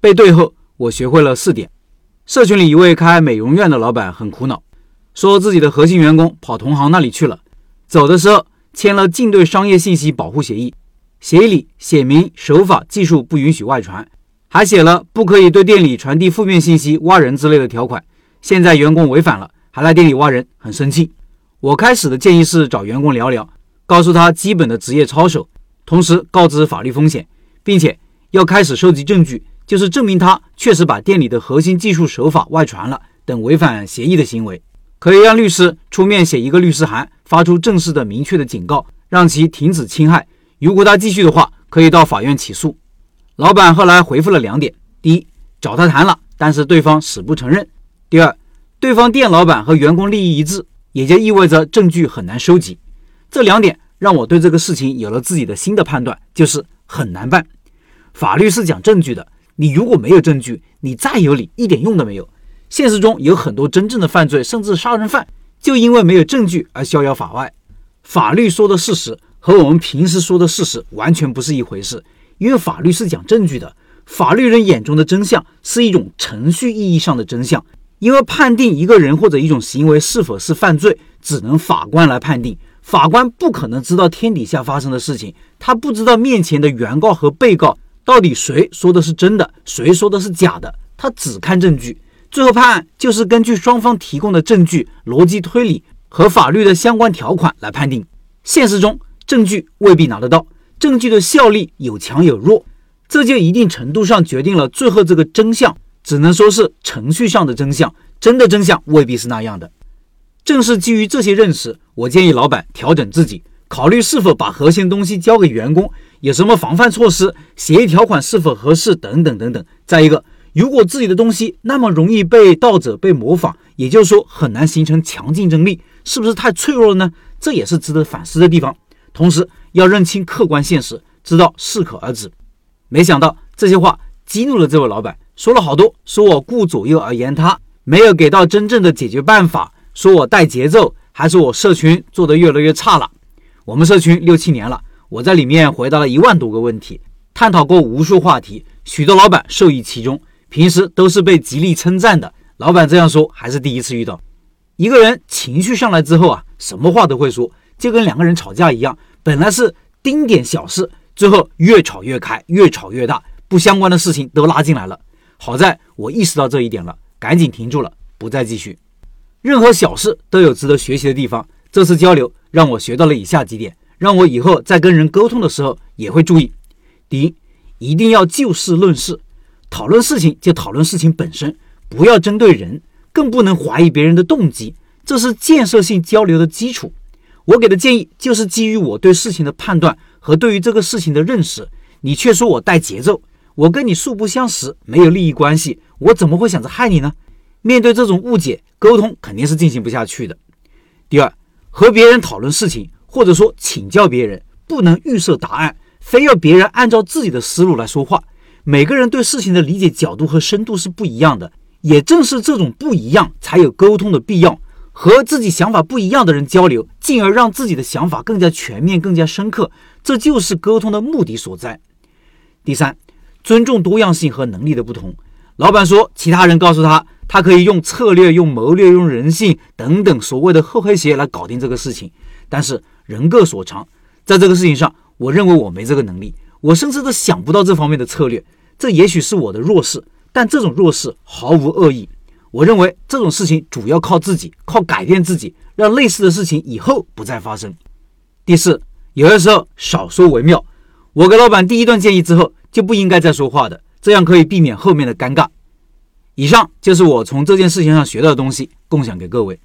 背对后，我学会了四点。社群里一位开美容院的老板很苦恼，说自己的核心员工跑同行那里去了，走的时候签了竞对商业信息保护协议，协议里写明手法技术不允许外传，还写了不可以对店里传递负面信息、挖人之类的条款。现在员工违反了，还来店里挖人，很生气。我开始的建议是找员工聊聊，告诉他基本的职业操守，同时告知法律风险，并且要开始收集证据。就是证明他确实把店里的核心技术手法外传了等违反协议的行为，可以让律师出面写一个律师函，发出正式的明确的警告，让其停止侵害。如果他继续的话，可以到法院起诉。老板后来回复了两点：第一，找他谈了，但是对方死不承认；第二，对方店老板和员工利益一致，也就意味着证据很难收集。这两点让我对这个事情有了自己的新的判断，就是很难办。法律是讲证据的。你如果没有证据，你再有理一点用都没有。现实中有很多真正的犯罪，甚至杀人犯，就因为没有证据而逍遥法外。法律说的事实和我们平时说的事实完全不是一回事，因为法律是讲证据的。法律人眼中的真相是一种程序意义上的真相，因为判定一个人或者一种行为是否是犯罪，只能法官来判定。法官不可能知道天底下发生的事情，他不知道面前的原告和被告。到底谁说的是真的，谁说的是假的？他只看证据，最后判案就是根据双方提供的证据、逻辑推理和法律的相关条款来判定。现实中，证据未必拿得到，证据的效力有强有弱，这就一定程度上决定了最后这个真相只能说是程序上的真相，真的真相未必是那样的。正是基于这些认识，我建议老板调整自己，考虑是否把核心东西交给员工。有什么防范措施？协议条款是否合适？等等等等。再一个，如果自己的东西那么容易被盗者被模仿，也就是说很难形成强竞争力，是不是太脆弱了呢？这也是值得反思的地方。同时要认清客观现实，知道适可而止。没想到这些话激怒了这位老板，说了好多，说我顾左右而言他，没有给到真正的解决办法，说我带节奏，还说我社群做得越来越差了。我们社群六七年了。我在里面回答了一万多个问题，探讨过无数话题，许多老板受益其中。平时都是被极力称赞的，老板这样说还是第一次遇到。一个人情绪上来之后啊，什么话都会说，就跟两个人吵架一样，本来是丁点小事，最后越吵越开，越吵越大，不相关的事情都拉进来了。好在我意识到这一点了，赶紧停住了，不再继续。任何小事都有值得学习的地方，这次交流让我学到了以下几点。让我以后在跟人沟通的时候也会注意：第一，一定要就事论事，讨论事情就讨论事情本身，不要针对人，更不能怀疑别人的动机，这是建设性交流的基础。我给的建议就是基于我对事情的判断和对于这个事情的认识，你却说我带节奏，我跟你素不相识，没有利益关系，我怎么会想着害你呢？面对这种误解，沟通肯定是进行不下去的。第二，和别人讨论事情。或者说请教别人，不能预设答案，非要别人按照自己的思路来说话。每个人对事情的理解角度和深度是不一样的，也正是这种不一样，才有沟通的必要。和自己想法不一样的人交流，进而让自己的想法更加全面、更加深刻，这就是沟通的目的所在。第三，尊重多样性和能力的不同。老板说，其他人告诉他，他可以用策略、用谋略、用人性等等所谓的厚黑学来搞定这个事情，但是。人各所长，在这个事情上，我认为我没这个能力，我甚至都想不到这方面的策略。这也许是我的弱势，但这种弱势毫无恶意。我认为这种事情主要靠自己，靠改变自己，让类似的事情以后不再发生。第四，有的时候少说为妙。我给老板第一段建议之后，就不应该再说话的，这样可以避免后面的尴尬。以上就是我从这件事情上学到的东西，共享给各位。